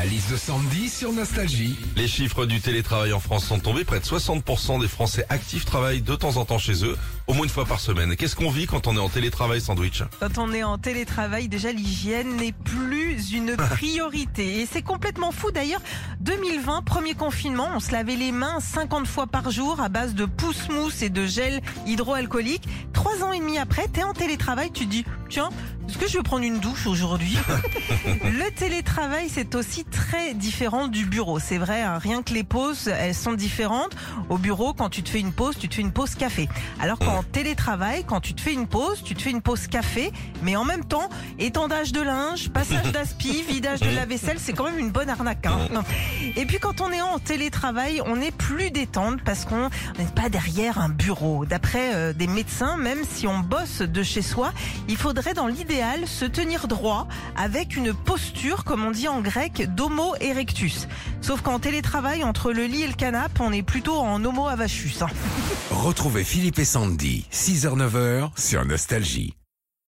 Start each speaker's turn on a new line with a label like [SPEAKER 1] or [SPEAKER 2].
[SPEAKER 1] La liste de Sandy sur Nostalgie.
[SPEAKER 2] Les chiffres du télétravail en France sont tombés. Près de 60% des Français actifs travaillent de temps en temps chez eux, au moins une fois par semaine. Qu'est-ce qu'on vit quand on est en télétravail sandwich?
[SPEAKER 3] Quand on est en télétravail, déjà l'hygiène n'est plus une priorité. Et c'est complètement fou d'ailleurs. 2020, premier confinement, on se lavait les mains 50 fois par jour à base de pousse-mousse et de gel hydroalcoolique. Trois ans et demi après, t'es en télétravail, tu te dis, tiens, est-ce que je vais prendre une douche aujourd'hui Le télétravail, c'est aussi très différent du bureau. C'est vrai, hein, rien que les pauses, elles sont différentes. Au bureau, quand tu te fais une pause, tu te fais une pause café. Alors qu'en télétravail, quand tu te fais une pause, tu te fais une pause café, mais en même temps, étendage de linge, passage d'aspi, vidage de la vaisselle, c'est quand même une bonne arnaque. hein. Et puis quand on est en télétravail, on est plus détente parce qu'on n'est pas derrière un bureau. D'après euh, des médecins, même si on bosse de chez soi, il faudrait dans l'idéal se tenir droit avec une posture, comme on dit en grec, d'homo erectus. Sauf qu'en télétravail, entre le lit et le canapé, on est plutôt en homo avachus. hein.
[SPEAKER 1] Retrouvez Philippe et Sandy, 6h-9h sur Nostalgie.